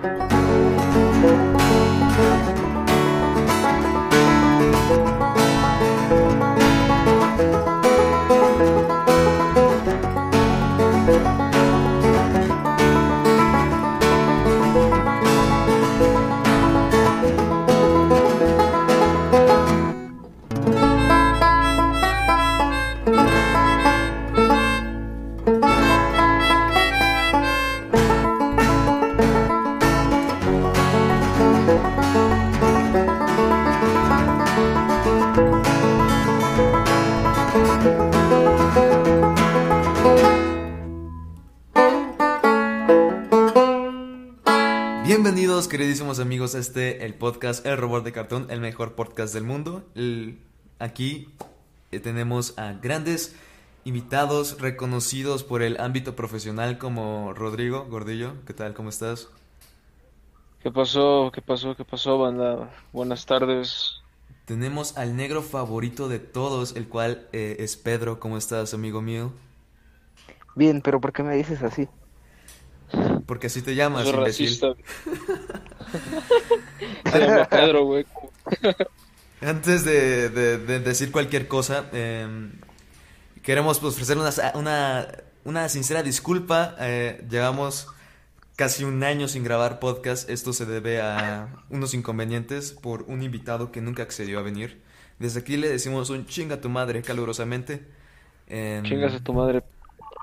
Bienvenidos, podcast El Robot de Cartón, el mejor podcast del mundo. El- aquí eh, tenemos a grandes invitados reconocidos por el ámbito profesional como Rodrigo Gordillo. ¿Qué tal? ¿Cómo estás? ¿Qué pasó? ¿Qué pasó? ¿Qué pasó, banda? Buenas tardes. Tenemos al negro favorito de todos, el cual eh, es Pedro. ¿Cómo estás, amigo mío? Bien, pero ¿por qué me dices así? Porque así te llamas, Soy imbécil. racista. Se llama Pedro, güey. Antes de, de- de decir cualquier cosa, eh, queremos pues, ofrecer una, una, una sincera disculpa. Eh, llevamos casi un año sin grabar podcast. Esto se debe a unos inconvenientes por un invitado que nunca accedió a venir. Desde aquí le decimos un chinga a tu madre calurosamente. Em, Chingas a tu madre,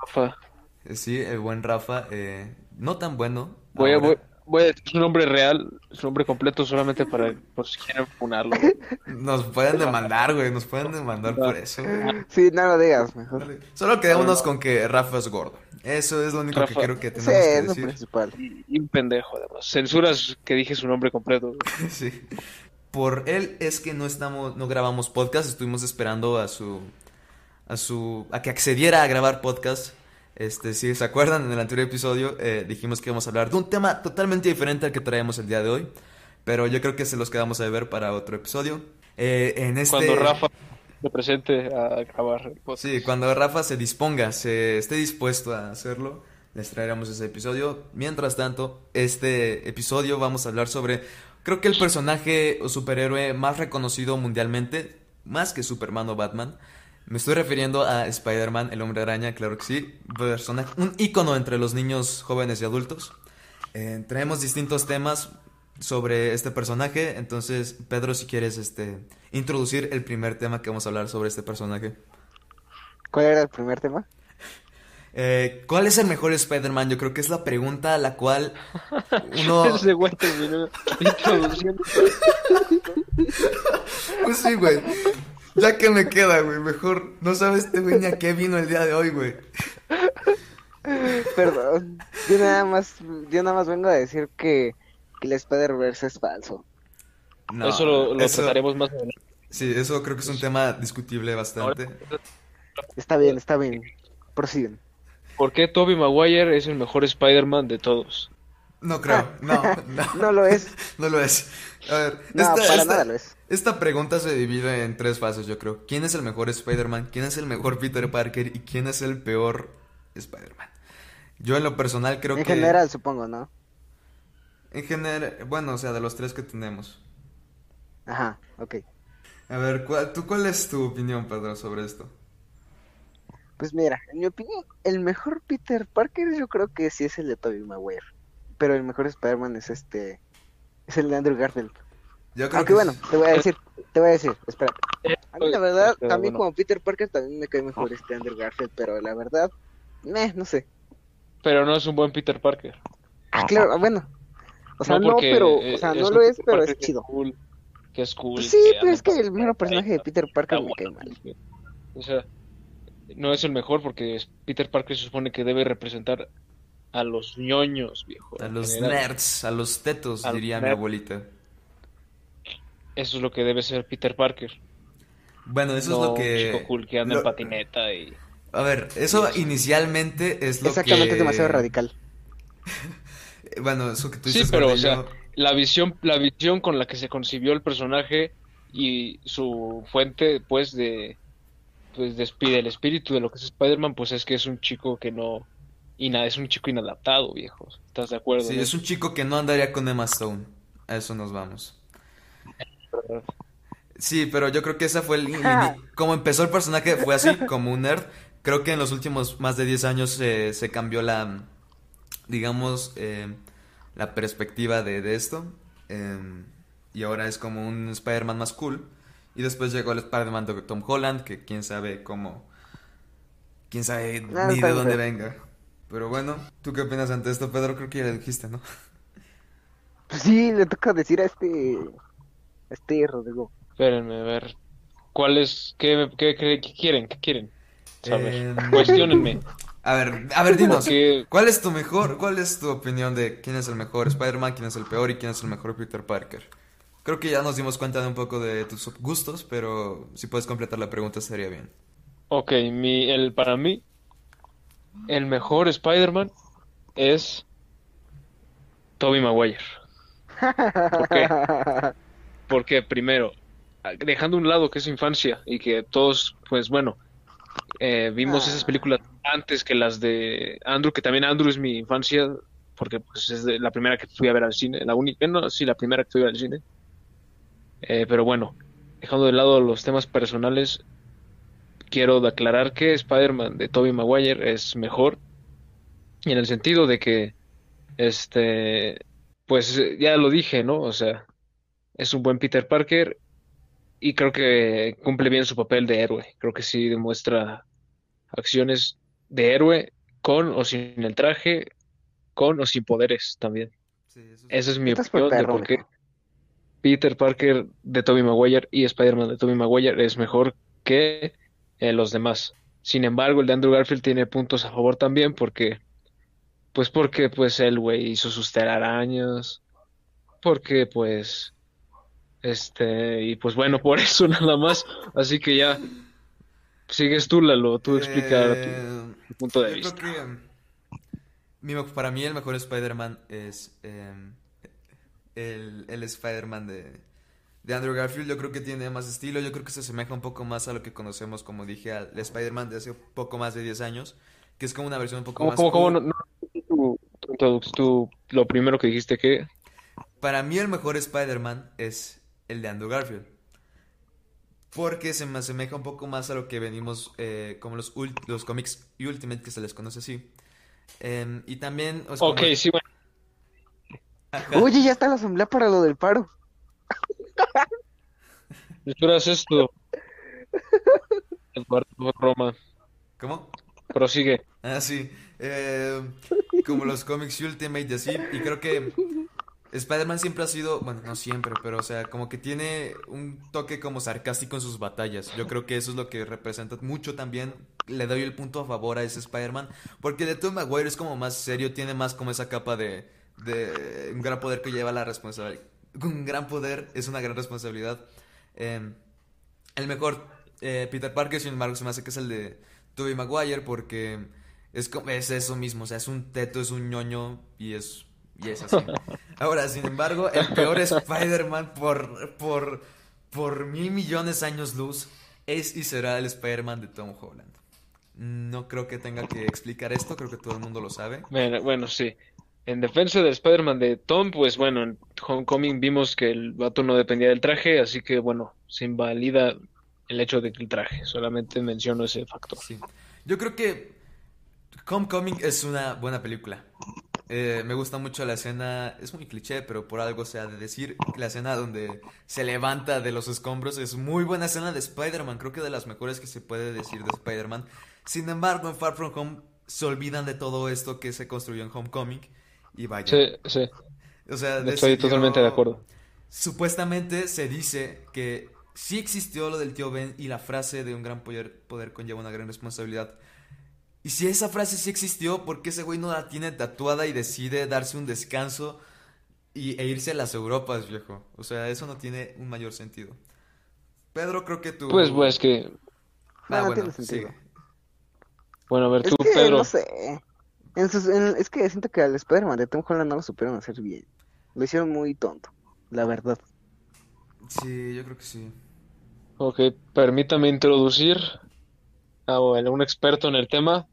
Rafa. Sí, el buen Rafa. eh, no tan bueno. Voy a, voy, voy a decir su nombre real, su nombre completo solamente para, por si quieren funarlo. Nos pueden demandar, güey. Nos pueden demandar por eso. güey. Sí, no lo digas, mejor. Solo quedémonos con que Rafa es gordo. Eso es lo único que creo que Sí, tenemos que es lo decir. principal. Y, y un pendejo, además. Censuras que dije su nombre completo. güey. Sí. Por él es que no estamos, no grabamos podcast, estuvimos esperando a su, a su, a que accediera a grabar podcast. Este, si se acuerdan, en el anterior episodio eh, dijimos que íbamos a hablar de un tema totalmente diferente al que traemos el día de hoy, pero yo creo que se los quedamos a ver para otro episodio. Eh, en este, Cuando Rafa se presente a grabar podcast. Sí, cuando Rafa se disponga, se esté dispuesto a hacerlo, les traeremos ese episodio. Mientras tanto, este episodio vamos a hablar sobre, creo que el personaje o superhéroe más reconocido mundialmente, más que Superman o Batman. Me estoy refiriendo a Spider-Man, el hombre araña, claro que sí. Persona, un ícono entre los niños, jóvenes y adultos. Eh, traemos distintos temas sobre este personaje. Entonces, Pedro, si quieres este, introducir el primer tema que vamos a hablar sobre este personaje. ¿Cuál era el primer tema? Eh, ¿cuál es el mejor Spider-Man? Yo creo que es la pregunta a la cual uno... Ese güey terminó introduciendo. Pues sí, güey. Ya que me queda, güey. Mejor no sabes este güey ni a qué vino el día de hoy, güey. Perdón. Yo nada más, yo nada más vengo a decir que, que el Spider-Verse es falso. No, eso lo, lo eso- trataremos más adelante. Sí, eso creo que es un tema discutible bastante. Está bien, está bien. Prosiguen. ¿Por qué Tobey Maguire es el mejor Spider-Man de todos? No creo, no, no, No lo es. no lo es. A ver, No, esta, para esta- nada lo es. Esta pregunta se divide en tres fases, yo creo. ¿Quién es el mejor Spider-Man? ¿Quién es el mejor Peter Parker? ¿Y quién es el peor Spider-Man? Yo en lo personal creo En que... general, supongo, ¿no? En general, bueno, o sea, de los tres que tenemos. Ajá, ok. A ver, ¿cuál, ¿tú cuál es tu opinión, Pedro, sobre esto? Pues mira, en mi opinión, el mejor Peter Parker yo creo que sí es el de Tobey Maguire. Pero el mejor Spider-Man es este... Es el de Andrew Garfield. Yo creo Aunque que bueno, te voy a decir, te voy a decir, espera. A mí la verdad, Pero a mí bueno. como Peter Parker también me cae mejor este Andrew Garfield, pero la verdad, meh, no sé. Pero no es un buen Peter Parker. Ah, claro, bueno. O sea, no, porque, pero, eh, o sea, es no lo es, pero Parker es que chido. cool, que es cool. Pues sí, pero es que el mero personaje de Peter Parker me cae mal. O sea, no es el mejor porque es- Peter Parker se supone que debe representar a los ñoños, viejo. A los general. nerds, a los tetos, A los diría mi abuelita. Eso es lo que debe ser Peter Parker. Bueno, eso no es lo un que... chico cool que anda lo- en patineta y... A ver, eso inicialmente es lo Exactamente, que... es demasiado radical. Bueno, eso que tú Sí, dices, pero o sea, la visión, la visión con la que se concibió el personaje y su fuente, pues, de, pues, de espi- del espíritu de lo que es Spider-Man, pues es que es un chico que no, Y nada, es un chico inadaptado, viejo. ¿Estás de acuerdo? Sí, es un chico que no andaría con Emma Stone. A eso nos vamos. Sí, pero yo creo que esa fue el... Como empezó el personaje fue así, como un nerd. Creo que en los últimos más de 10 años eh, se cambió la, digamos, eh, la perspectiva de, de esto. eh, y ahora es como un Spider-Man más cool. Y después llegó el Spider-Man de Tom Holland, que quién sabe cómo... Quién sabe Ah, ni de dónde venga. Pero bueno, ¿tú qué opinas ante esto, Pedro? Creo que ya le dijiste, ¿no? Pues sí, le toca decir a este, este Rodrigo. Espérenme, a ver. ¿Cuál es? ¿Qué, qué, qué- qué quieren? ¿Qué quieren? Saber. Cuestiónenme. A ver, a ver, dinos. Porque ¿Cuál es tu mejor, cuál es tu opinión de quién es el mejor Spider-Man, quién es el peor y quién es el mejor Peter Parker? Creo que ya nos dimos cuenta de un poco de tus gustos, pero si puedes completar la pregunta estaría bien. Ok, mi, el, para mí, el mejor Spider-Man es Tobey Maguire. ¿Por qué? Porque primero, dejando a un lado que es su infancia y que todos, pues bueno, eh, vimos Ah. esas películas antes que las de Andrew, que también Andrew es mi infancia, porque pues es de- la primera que fui a ver al cine, la única, no, sí, la primera que fui a ver al cine. Eh, pero bueno, dejando de lado los temas personales, quiero aclarar que Spider-Man de Tobey Maguire es mejor, en el sentido de que, este, pues ya lo dije, ¿no? O sea, es un buen Peter Parker y creo que cumple bien su papel de héroe. Creo que sí demuestra acciones de héroe con o sin el traje, con o sin poderes también. Esa es mi opinión de por qué. Peter Parker de Tobey Maguire y Spider-Man de Tobey Maguire es mejor que eh, los demás. Sin embargo, el de Andrew Garfield tiene puntos a favor también porque, pues porque pues el güey hizo sus telarañas, porque pues, este, y pues bueno, por eso nada más. Así que ya, sigues tú, Lalo, tú Eh, tu punto de vista. creo que para mí el mejor Spider-Man es em, el, el Spider-Man de, de Andrew Garfield. Yo creo que tiene más estilo, yo creo que se asemeja un poco más a lo que conocemos, como dije, al Spider-Man de hace poco más de 10 años, que es como una versión un poco ¿Cómo, más cómo, cómo? No, no, tu introduc- tu- lo primero que dijiste que... Para mí el mejor Spider-Man es el de Andrew Garfield. Porque se me asemeja un poco más a lo que venimos como como los, ult- los cómics Ultimate, que se les conoce así. Em, y también... o sea, Ok, como- sí, bueno. Ajá. Oye, ya está la asamblea para lo del paro. Esperas esto. Eduardo Roma. ¿Cómo? Prosigue. Ah, sí. Eh, como los cómics Ultimate y así. Y creo que Spider-Man siempre ha sido, bueno, no siempre, pero o sea, como que tiene un toque como sarcástico en sus batallas. Yo creo que eso es lo que representa mucho también. Le doy el punto a favor a ese Spider-Man. Porque de Tom Maguire es como más serio, tiene más como esa capa de, de un gran poder que lleva la responsabilidad. Un gran poder es una gran responsabilidad. Eh, el mejor eh, Peter Parker, sin embargo, se me hace que es el de Tobey Maguire porque es, es eso mismo, o sea, es un teto, es un ñoño y es, y es así. Ahora, sin embargo, el peor Spider-Man por, por, por mil millones de años luz es y será el Spider-Man de Tom Holland. No creo que tenga que explicar esto, creo que todo el mundo lo sabe. Bueno, bueno, sí. En defensa del Spider-Man de Tom, pues bueno, en Homecoming vimos que el vato no dependía del traje, así que bueno, se invalida el hecho de que el traje. Solamente menciono ese factor. Sí. Yo creo que Homecoming es una buena película. Eh, me gusta mucho la escena, es muy cliché, pero por algo se ha de decir, la escena donde se levanta de los escombros es muy buena escena de Spider-Man, creo que de las mejores que se puede decir de Spider-Man. Sin embargo, en Far From Home se olvidan de todo esto que se construyó en Homecoming y vaya. Sí, sí, O sea, estoy totalmente de acuerdo. Supuestamente se dice que sí existió lo del tío Ben y la frase de un gran poder, poder conlleva una gran responsabilidad. Y si esa frase sí existió, ¿por qué ese güey no la tiene tatuada y decide darse un descanso y, e irse a las Europas, viejo? O sea, eso no tiene un mayor sentido. Pedro, creo que tú... Pues, pues que, Ah, No, no bueno, tiene sentido. sigue. bueno, a ver Es tú, que, Pedro. no sé. En sus- en- es que siento que al Spider-Man de Tom Holland no lo supieron hacer bien. Lo hicieron muy tonto, la verdad. Sí, yo creo que sí. Ok, permítame introducir a bueno, un experto en el tema.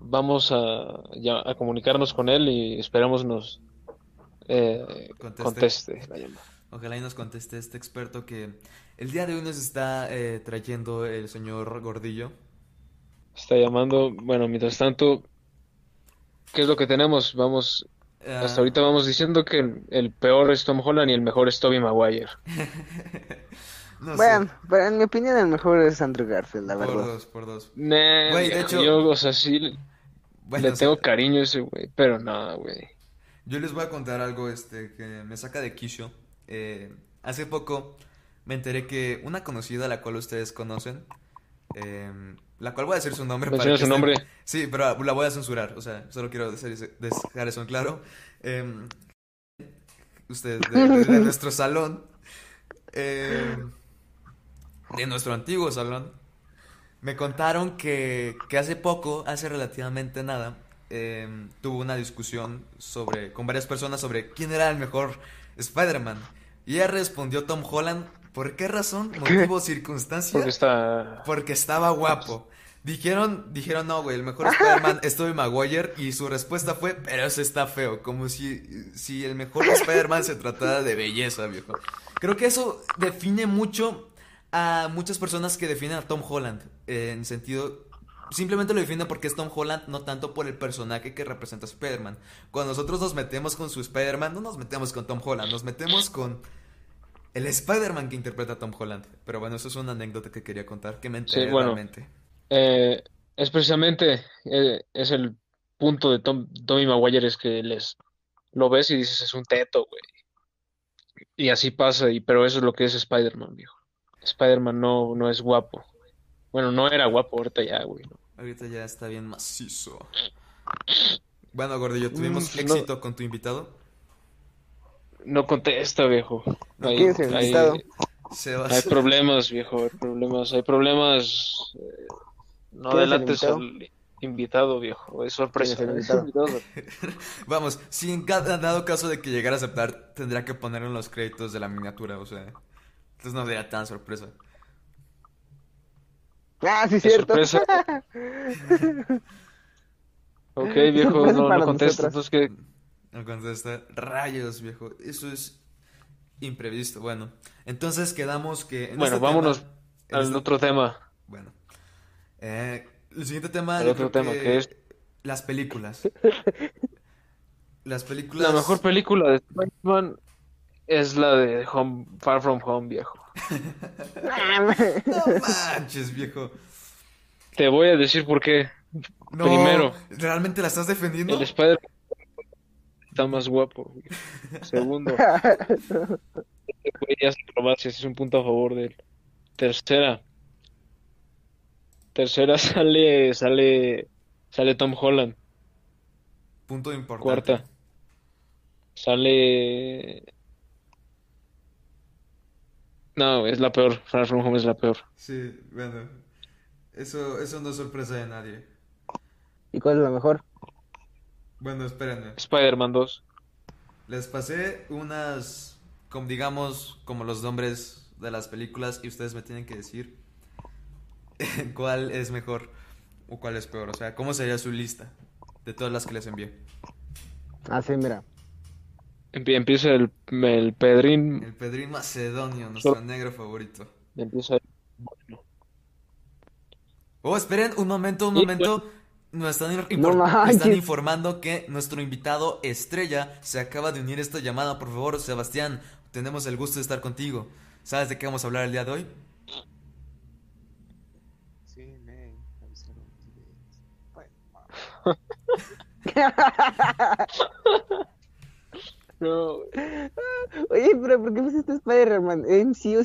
Vamos a, ya- a comunicarnos con él y esperamos nos eh, Conteste. conteste la llamada. Ojalá y nos conteste este experto que el día de hoy nos está eh, trayendo el señor Gordillo. Está llamando. Bueno, mientras tanto, ¿qué es lo que tenemos? Vamos, Ah, hasta ahorita vamos diciendo que el, el peor es Tom Holland y el mejor es Tobey Maguire. no sé, Bueno, pero en mi opinión el mejor es Andrew Garfield, la por verdad. dos, por dos. Nah, Güey, de hecho- yo, o sea, sí Bueno, le o sea, tengo cariño a ese güey, pero nada, güey. Yo les voy a contar algo este que me saca de quicio. Eh, hace poco me enteré que una conocida, la cual ustedes conocen, eh, la cual voy a decir su nombre para su estén- nombre. Sí, pero la voy a censurar, o sea, solo quiero dejar dejar eso en claro. Eh, ustedes de, de- de nuestro salón, eh, de nuestro antiguo salón, me contaron que, que hace poco, hace relativamente nada, eh, tuvo una discusión sobre, con varias personas sobre quién era el mejor Spider-Man. Y ella respondió Tom Holland. ¿Por qué razón? ¿Motivo, circunstancia? Porque está. Porque estaba guapo. Dijeron, dijeron, no, güey, el mejor Spider-Man es Tobey Maguire y su respuesta fue, pero ese está feo, como si, si el mejor Spider-Man se tratara de belleza, viejo. Creo que eso define mucho a muchas personas que definen a Tom Holland, eh, en sentido, simplemente lo definen porque es Tom Holland, no tanto por el personaje que representa a Spider-Man. Cuando nosotros nos metemos con su Spider-Man, no nos metemos con Tom Holland, nos metemos con el Spider-Man que interpreta a Tom Holland. Pero bueno, eso es una anécdota que quería contar, que me enteré Sí, bueno. realmente. Eh, es precisamente eh, es el punto de Tom, Tommy Maguire es que les lo ves y dices es un teto, güey. Y así pasa, y, pero eso es lo que es Spider-Man, viejo. Spider-Man no, no es guapo. Bueno, no era guapo, ahorita ya, güey. ¿no? Ahorita ya está bien macizo. Bueno, Gordillo, tuvimos Mm, no. éxito con tu invitado. No contesta, viejo. Hay, ¿Quién es el hay- hay problemas, viejo, hay problemas, hay problemas. eh, no ¿Quién es el delates invitado? al invitado, viejo. Es sorpresa. ¿Quién es es el invitado? Vamos, si en cada dado caso de que llegara a aceptar, tendría que poner en los créditos de la miniatura, o sea. Entonces no sería tan sorpresa. Ah, sí, cierto. sorpresa. Ok, viejo, no, no contesta. Entonces, ¿qué? No contesta. Rayos, viejo. Eso es imprevisto. Bueno, entonces quedamos que. en Bueno, este vámonos tema- en al este- otro tema. Bueno. Eh, el siguiente tema. Yo otro tema, que es- Las películas. Las películas. La mejor película de Spider-Man es la de Home, Far From Home, viejo. No manches, viejo. Te voy a decir por qué. No, Primero. ¿Realmente la estás defendiendo? El Spider está más guapo. Segundo, este es un punto a favor de él. Tercera. Tercera sale, sale, sale Tom Holland. Punto importante. Cuarta. Sale. No, es la peor. Far From Home es la peor. Sí, bueno. Eso, eso no es sorpresa de nadie. ¿Y cuál es la mejor? Bueno, espérenme. Spider-Man 2. Les pasé unas, como digamos, como los nombres de las películas y ustedes me tienen que decir cuál es mejor o cuál es peor. O sea, cómo sería su lista de todas las que les envié. Ah, sí, mira. Empie- Empieza el, el Pedrín. El Pedrín Macedonio, nuestro negro favorito. Empieza el- Oh, esperen, un momento, un Sí, momento. Nos están, No manches. informando que nuestro invitado estrella se acaba de unir a esta llamada. Por favor, Sebastián, tenemos el gusto de estar contigo. ¿Sabes de qué vamos a hablar el día de hoy? Sí, me avisaron que... Bueno, No, Oye, pero ¿por qué pusiste Spider-Man? O si,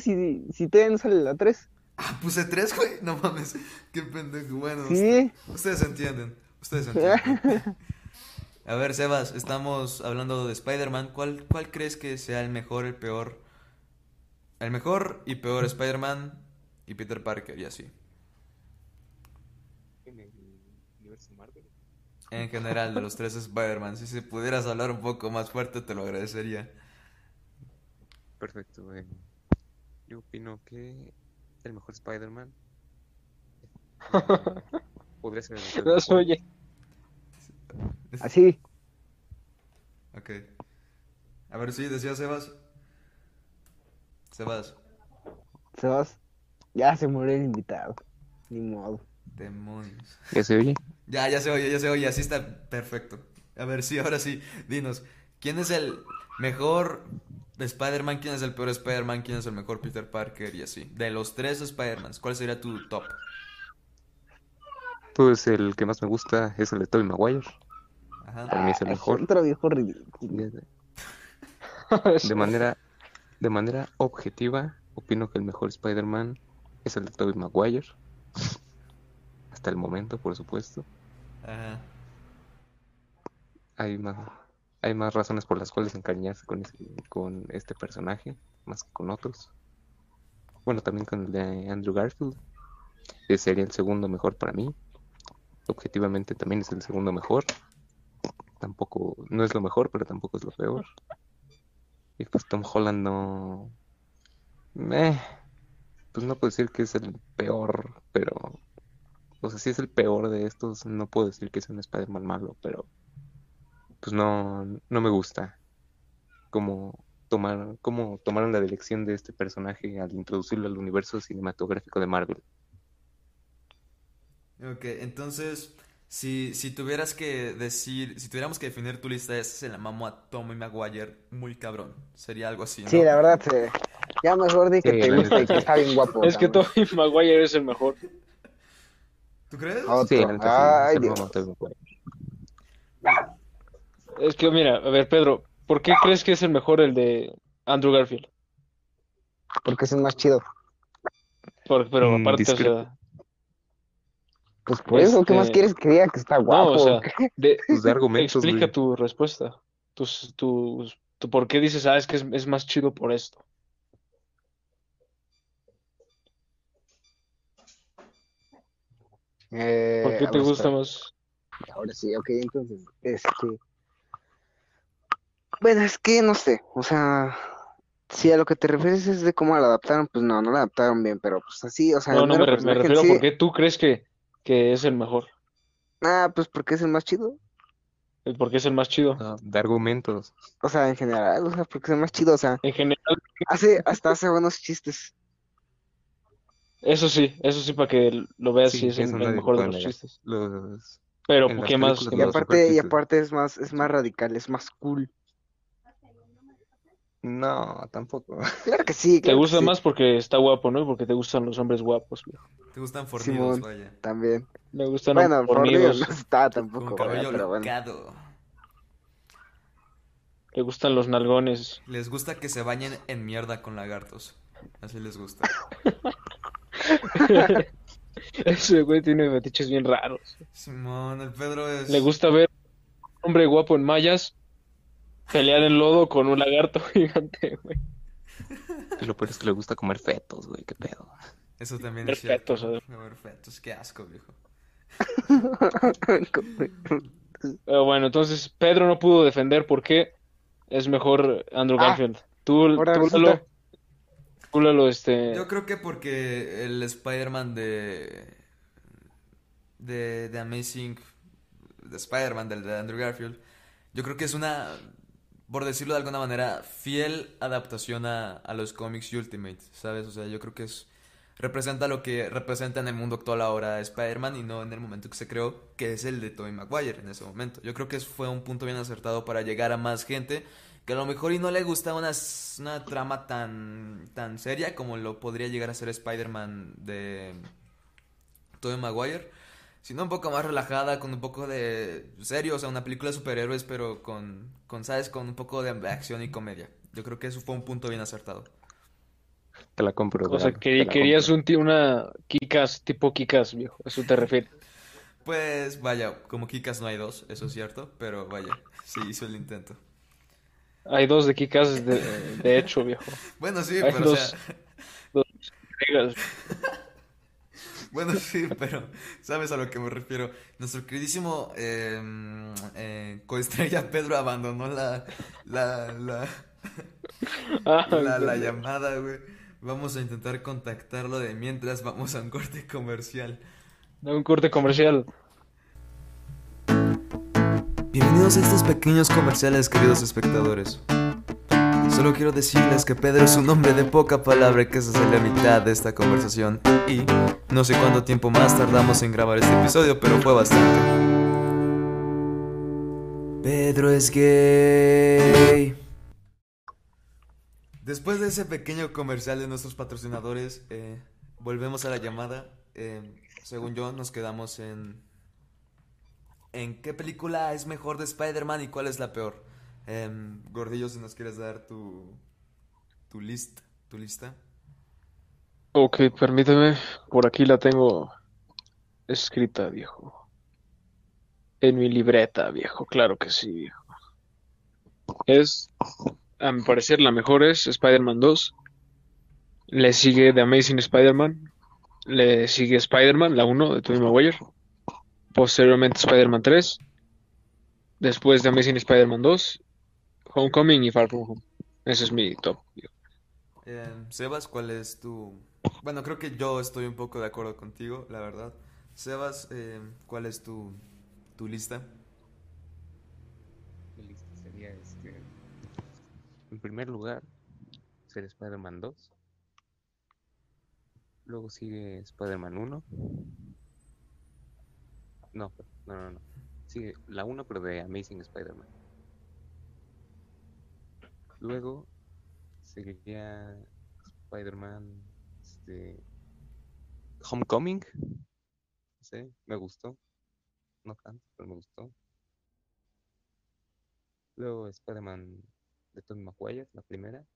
si todavía no sale la 3. Ah, puse tres, güey. No mames. Qué pendejo. Bueno, Sí. ustedes entienden. Ustedes entienden. A ver, Sebas, estamos hablando de Spider-Man. ¿Cuál, ¿Cuál crees que sea el mejor, el peor? El mejor y peor Spider-Man y Peter Parker y así. en el universo Marvel. En general, de los tres Spider-Man. Si se pudieras hablar un poco más fuerte, te lo agradecería. Perfecto. eh, Yo opino que el mejor Spider-Man eh, podría ser el no se oye. Así. Ok. A ver, sí, decía Sebas. Sebas, Sebas. Ya se murió el invitado. Ni modo. Demonios. ¿Ya se oye? Ya, ya se oye, ya se oye, así está perfecto. A ver, sí, ahora sí, dinos, ¿quién es el mejor Spider-Man? ¿Quién es el peor Spider-Man? ¿Quién es el mejor Peter Parker? Y así. De los tres Spider-Mans, ¿cuál sería tu top? Pues el que más me gusta es el de Tobey Maguire. Ajá. Para mí es el mejor. Otro viejo ridículo. De manera, de manera objetiva, opino que el mejor Spider-Man es el de Tobey Maguire. Hasta el momento, por supuesto. Ajá. Hay más, hay más razones por las cuales encariñarse con, ese- con este personaje, más que con otros. Bueno, también con el de Andrew Garfield, que sería el segundo mejor para mí. Objetivamente también es el segundo mejor. Tampoco, no es lo mejor, pero tampoco es lo peor. Y pues Tom Holland no... eh, pues no puedo decir que es el peor, pero... O sea, si es el peor de estos, no puedo decir que es un Spider-Man malo, pero pues no, no me gusta cómo tomar, cómo tomaron la dirección de este personaje al introducirlo al universo cinematográfico de Marvel. Ok, entonces, si, si tuvieras que decir, si tuviéramos que definir tu lista, ese se la mamo a Tommy Maguire muy cabrón. Sería algo así, ¿no? Sí, la verdad, sí. Ya mejor di que Sí, te gusta y que sí. está bien guapo. Es que. Tobey Maguire es el mejor. ¿Tú crees? Otro. Sí, neta, sí, Ay, Dios. Tobey Maguire. Es que mira, a ver, Pedro, ¿por qué crees que es el mejor el de Andrew Garfield? Porque es el más chido. Por- pero Mm, aparte, o sea, Pues por eso, ¿qué más Este- quieres que diga que está no, guapo? o sea, de, Pues de argumentos, explica güey. tu respuesta. Tus, tus, tu por qué dices, ah, es que es, es más chido por esto. Eh, ¿Por qué te gusta más? Ahora sí, ok, entonces, este... Bueno, es que no sé, o sea, si a lo que te refieres es de cómo lo adaptaron, pues no, no lo adaptaron bien, pero pues así, o sea, No, no, me, re- me refiero a sí, por qué tú crees que, que es el mejor. ah, pues porque es el más chido, El por qué es el más chido. No, de argumentos. o sea, en general, o sea, porque es el más chido, o sea, En general, hace, hasta hace buenos chistes, eso sí, eso sí, para que lo veas Sí, si es el, mejor de los chistes. Los, Pero, ¿qué más? películas ¿Qué y aparte, y aparte es más, es más radical, es más cool, No, tampoco. claro que sí, Te claro gusta sí, más porque está guapo, ¿no? Y porque te gustan los hombres guapos, viejo. Te gustan fornidos, Simón, vaya. también, Me gustan bueno, Dios, no fornidos, está Con tampoco, bueno, locado. te gustan los nalgones. Les gusta que se bañen en mierda con lagartos. Así les gusta. Ese güey tiene fetiches bien raros. Simón, el Pedro es... Le gusta ver un hombre guapo en mallas pelear en lodo con un lagarto gigante, güey. Y lo peor es que le gusta comer fetos, güey, qué pedo. Eso también Ver es cierto. fetos. Ver fetos, qué asco, viejo. Pero bueno, entonces Pedro no pudo defender por qué es mejor Andrew Ah, Garfield. Tú, ahora tú, resulta- Este, Yo creo que porque el Spider-Man de... De, de Amazing... De Spider-Man, del de Andrew Garfield. Yo creo que es una... Por decirlo de alguna manera, fiel adaptación a, a los cómics Ultimate, ¿sabes? O sea, yo creo que es... Representa lo que representa en el mundo actual ahora Spider-Man y no en el momento que se creó, que es el de Tobey Maguire en ese momento. Yo creo que fue un punto bien acertado para llegar a más gente que a lo mejor y no le gusta una, una trama tan, tan seria como lo podría llegar a ser Spider-Man de Tobey Maguire, sino un poco más relajada, con un poco de serio, o sea, una película de superhéroes, pero con, con, ¿sabes? Con un poco de acción y comedia. Yo creo que eso fue un punto bien acertado. Te la compro, o sea, que- la querías un, una Kikas, tipo Kikas, viejo, eso te refieres. Pues vaya, como Kikas no hay dos, eso es cierto, pero vaya, sí hizo el intento. Hay dos de Kikas de, de hecho, viejo. Bueno, sí, Hay pero o dos. sea, Digas, Bueno, sí, pero ¿sabes a lo que me refiero? Nuestro queridísimo eh, eh, coestrella Pedro abandonó la, la, la, Ah, la, la llamada, güey. Vamos a intentar contactarlo de mientras vamos a un corte comercial. de un corte comercial. Bienvenidos a estos pequeños comerciales, queridos espectadores. Solo quiero decirles que Pedro es un hombre de poca palabra que se hace la mitad de esta conversación. Y no sé cuánto tiempo más tardamos en grabar este episodio, pero fue bastante. Pedro es gay. Después de ese pequeño comercial de nuestros patrocinadores, eh, volvemos a la llamada. Eh, según yo, nos quedamos en. ¿En qué película es mejor de Spider-Man y cuál es la peor? Em, Gordillo, si nos quieres dar tu. tu tu lista. Ok, permíteme. Por aquí la tengo escrita, viejo. En mi libreta, viejo. Claro que sí, viejo. Es, a mi parecer, la mejor es Spider-Man 2. Le sigue The Amazing Spider-Man. Le sigue Spider-Man, la 1 de Tobey Maguire. Posteriormente Spider-Man 3. Después de Amazing Spider-Man 2. Homecoming y Far From Home. Ese es mi top. Em, Sebas, ¿cuál es tu. Bueno, creo que yo estoy un poco de acuerdo contigo, la verdad. Sebas, em, ¿cuál es tu, tu lista? Mi lista sería este. En primer lugar, sería Spider-Man 2. Luego sigue Spider-Man 1. No, no, no, no. Sigue la 1, pero de Amazing Spider-Man. Luego seguiría Spider-Man este, Homecoming. Sé, me gustó. No tanto, pero me gustó. Luego Spider-Man de Tobey Maguire, la primera.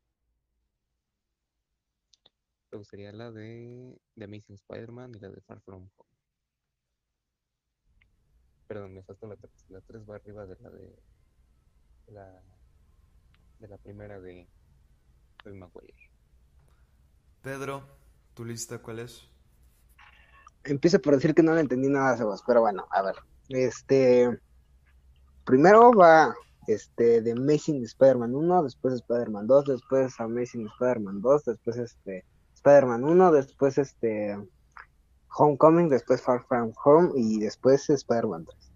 Luego sería la de, de Amazing Spider-Man y la de Far From Home. Perdón, me faltó la 3. La 3 va arriba de la de, de la de la primera de Tobey Maguire. Pedro, ¿tu lista cuál es? Empiezo por decir que no le entendí nada a Sebas, pero bueno, a ver. Este. Primero va este The Amazing Spider-Man 1, después Spider-Man 2, después Amazing Spider-Man 2, después este Spider-Man 1, después este Homecoming, después Far From Home y después Spider-Man 3.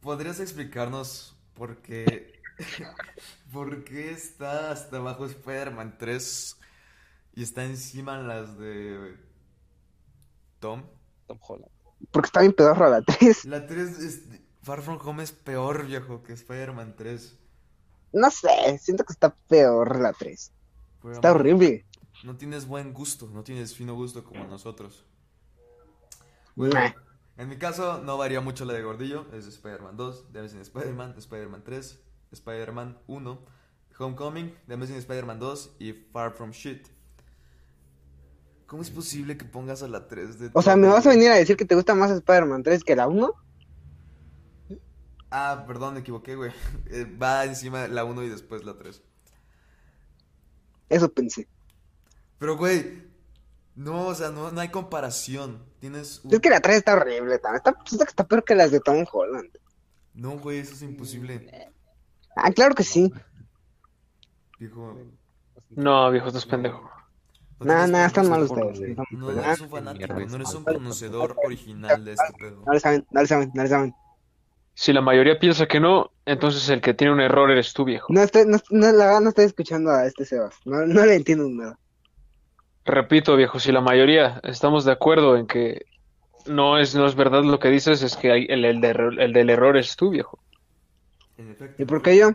¿Podrías explicarnos por qué, por qué está hasta abajo Spider-Man 3 y está encima las de Tom? Tom Holland. Porque está bien pedorra la 3. La 3 es... Far From Home es peor, viejo, que Spider-Man 3. No sé, siento que está peor la 3. Pero, Está amor, horrible. No tienes buen gusto, no tienes fino gusto como nosotros. Bueno, en mi caso no varía mucho la de Gordillo, es Spider-Man 2, The Amazing Spider-Man, Spider-Man 3, Spider-Man 1, Homecoming, The Amazing Spider-Man 2 y Far From Shit. ¿Cómo es posible que pongas a la 3 de O sea? ¿me vas a venir a decir que te gusta más Spider-Man 3 que la 1? Ah, perdón, me equivoqué, güey. Eh, Va encima la 1 y después la 3. Eso pensé. Pero, güey, no, o sea, no, no hay comparación. Tienes un... Es que la 3 está horrible también. Está, que está peor que las de Tom Holland. No, güey, eso es imposible. Ah, claro que sí. Viejo, No, viejo, estás pendejo. no Nah, nah, están mal ustedes. No mal. eres un fanático, no eres un conocedor original de este pedo. No le saben, no le saben, no le saben. Si la mayoría piensa que no, entonces el que tiene un error eres tú, viejo. No estoy, no, no, la verdad no estoy escuchando a este Sebas. No, no le entiendo nada. Repito, viejo, si la mayoría estamos de acuerdo en que no es, no es verdad lo que dices, es que hay- el, el, de error- el del error es tú, viejo. En efecto. ¿Y por qué yo?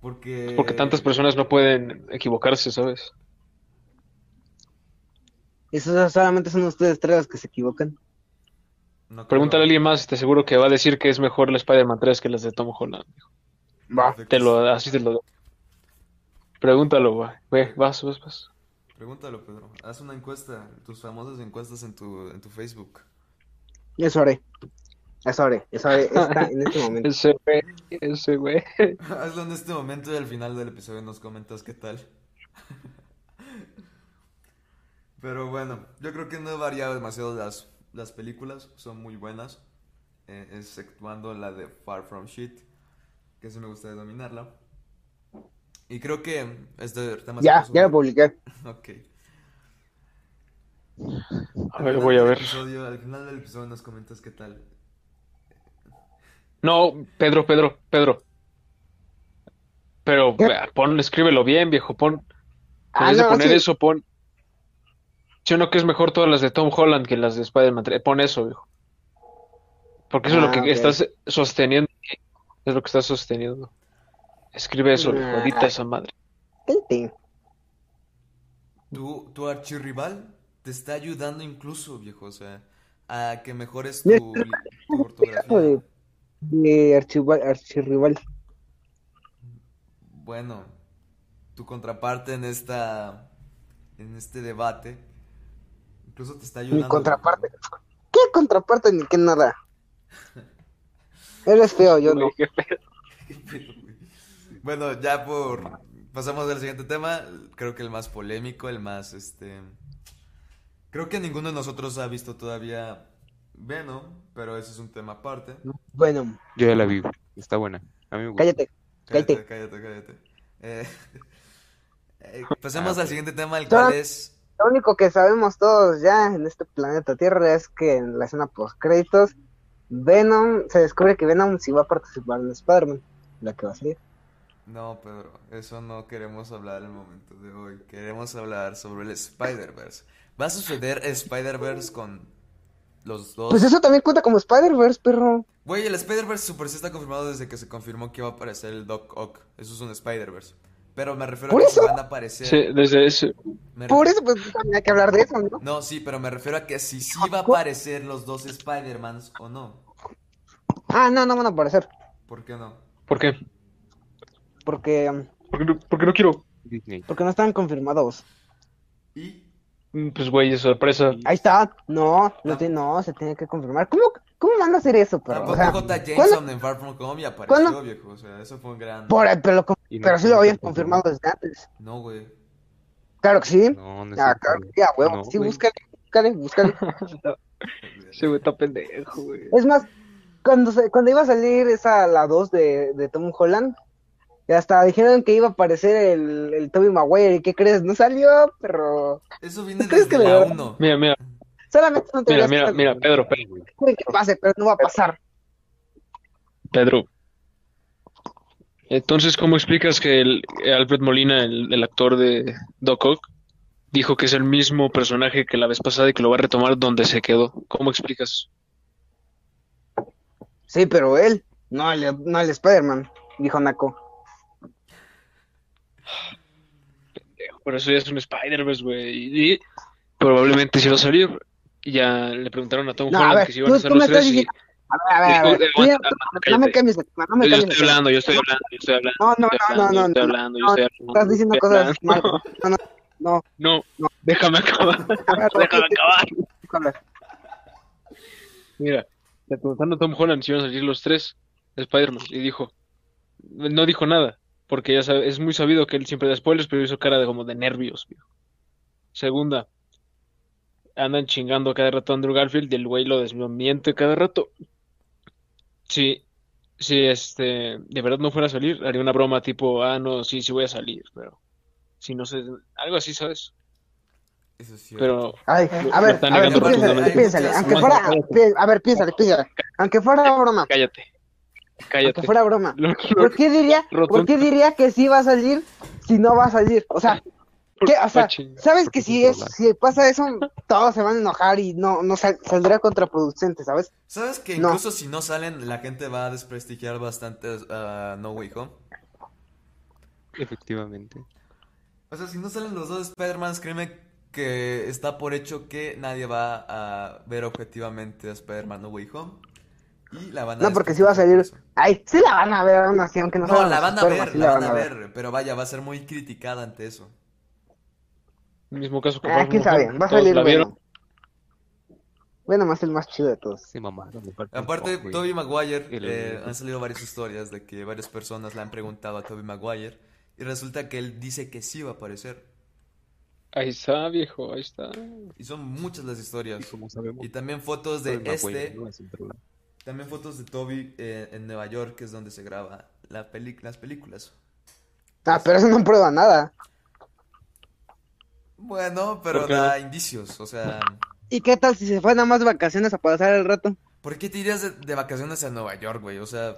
Porque... Porque tantas personas no pueden equivocarse, ¿sabes? Eso solamente son ustedes tres los que se equivocan. No. Pregúntale a alguien más te aseguro que va a decir que es mejor el Spider-Man 3 que las de Tom Holland. viejo. Va. Te lo, así te lo doy. Pregúntalo, güey. Ve, vas, vas, vas. Pregúntalo, Pedro. Haz una encuesta, tus famosas encuestas en tu, en tu Facebook. Eso haré. Eso haré. Eso haré esta, en este momento. Ese güey, ese güey. Hazlo en este momento y al final del episodio nos comentas qué tal. Pero bueno, yo creo que no he variado demasiado las, las películas, son muy buenas, eh, exceptuando la de Far From Shit, que sí me gustaría dominarla. Y creo que este tema se Ya, ya lo publiqué. Ok. A ver, voy a ver. episodio- al final del episodio nos comentas qué tal. No, Pedro, Pedro, Pedro. Pero pon, escríbelo bien, viejo, pon. En Ah, vez de no, poner sí. eso, pon. Yo no que es mejor todas las de Tom Holland que las de Spider-Man 3. Pon eso, viejo. Porque eso es lo Ah, que ok. estás sosteniendo. Es lo que estás sosteniendo. Escribe eso, viejo. Ah. Edita esa madre. Tu, tu archirrival te está ayudando incluso, viejo, o sea, a que mejores tu, tu ortografía. de, de archival- archirrival. Bueno, tu contraparte en esta, en este debate, incluso te está ayudando. Mi contraparte. ¿Qué contraparte ni qué nada? Él es feo, yo no. Qué pedo. Bueno, ya por pasamos al siguiente tema, creo que el más polémico, el más este creo que ninguno de nosotros ha visto todavía Venom, pero ese es un tema aparte. Bueno, Yo ya la vi. Está buena. A mí me gusta. cállate. Cállate, Cállate. cállate, cállate. Eh, eh, pasemos Ah, al siguiente tema, el cual es Lo único que sabemos todos ya en este planeta Tierra es que en la escena post créditos Venom se descubre que Venom sí va a participar en Spider-Man, la que va a salir. No, Pedro, eso no queremos hablar en el momento de hoy. Queremos hablar sobre el Spider-Verse. ¿Va a suceder Spider-Verse con los dos? Pues eso también cuenta como Spider-Verse, perro. Güey, el Spider-Verse Super sí está confirmado desde que se confirmó que iba a aparecer el Doc Ock. Eso es un Spider-Verse. Pero me refiero ¿Por a que eso? si van a aparecer. Sí, desde ese. me Por eso pues también hay que hablar de eso, ¿no? No, sí, pero me refiero a que si sí va a aparecer los dos Spider-Mans o no. Ah, no, no van a aparecer. ¿Por qué no? ¿Por qué? Porque, Porque no, porque no quiero. Disney. porque no están confirmados. Y Mm, Pues, güey, es sorpresa. Ahí está. No, no, tiene- no, se tiene que confirmar. ¿Cómo, cómo van a hacer eso, perro? tampoco O sea, J. ¿cuándo- en Far From Home y apareció, ¿Cuándo? viejo. O sea, eso fue un gran. por- pero, lo- no pero sí lo habían confirmado desde antes. No, güey. Claro que sí. No, no Ah, claro que sí, a huevo. No, sí, güey. búscale, búscale, búscale. Ese güey está pendejo, güey. Es más, cuando, se- cuando iba a salir esa, la 2 de, de Tom Holland, y hasta dijeron que iba a aparecer el, el Tobey Maguire, ¿y qué crees? No salió, pero Eso viene ¿Tú crees desde la verdad? 1. Mira, mira, solamente no te mira, mira, mira, Pedro, que pase, pero no va a pasar. Pedro. Entonces, ¿cómo explicas que el Alfred Molina, el, el actor de Doc Ock, dijo que es el mismo personaje que la vez pasada y que lo va a retomar donde se quedó? ¿Cómo explicas? Sí, pero él, no el, no el Spider-Man, dijo Nako. Por eso ya es un Spider-Verse, güey. Y, probablemente sí va a salir. Y ya le preguntaron a Tom No, a Holland ver, que si iban a ser los tres y A ver, a ver, a ver. No me cambies no me yo cambies de estoy tema. hablando, yo estoy hablando, yo estoy hablando. No, no, no, no, yo estoy no, hablando, yo no, estoy hablando, Estás diciendo cosas mal. No, no, no. No, No. déjame acabar. A Déjame acabar. Mira, le preguntaron a Tom Holland si iban a salir los tres Spider-Man y dijo, no dijo nada, porque ya sabe, es muy sabido que él siempre da spoilers, pero hizo cara de como de nervios, viejo. Segunda, andan chingando cada rato a Andrew Garfield y el güey lo desmiente cada rato. Sí, si este, de verdad no fuera a salir, haría una broma tipo, ah, no, sí, sí voy a salir, pero si no sé, algo así, ¿sabes? Eso es cierto. Pero Ay, a ver, a piénsale, aunque fuera, a ver, piénsale, piénsale, aunque fuera broma, cállate, aunque cállate. fuera broma, ¿por qué diría, por qué diría que sí va a salir si no va a salir? O sea, ¿qué? O sea, sabes que si es si pasa eso, todos se van a enojar y no, no sal- saldría contraproducente, ¿sabes? ¿Sabes que No. incluso si no salen, la gente va a desprestigiar bastante a No Way Home? Efectivamente. O sea, si no salen los dos Spider-Mans, créeme que está por hecho que nadie va a ver objetivamente a Spider-Man No Way Home. Y la van a No, porque sí va a salir, ay, sí la van a ver aún así, aunque no. No, la van a ver, sí la van a ver, pero vaya, va a ser muy criticada ante eso. Mismo caso que Ah, quién sabe, va a salir bueno. Bueno, más el más chido de todos. Falta un Aparte. Tobey Maguire, eh, han salido varias historias de que varias personas le han preguntado a Tobey Maguire y resulta que él dice que sí va a aparecer. Ahí está, viejo, ahí está. Y son muchas las historias. Como sabemos, Y también fotos de Maguire, este, ¿no? También fotos de Toby eh, en Nueva York, que es donde se graba la peli- las películas. Ah, pero eso no prueba nada. Bueno, pero ¿Por qué da indicios, o sea, ¿Y qué tal si se fue nada más de vacaciones a pasar el rato? ¿Por qué te irías de, de vacaciones a Nueva York, güey? O sea,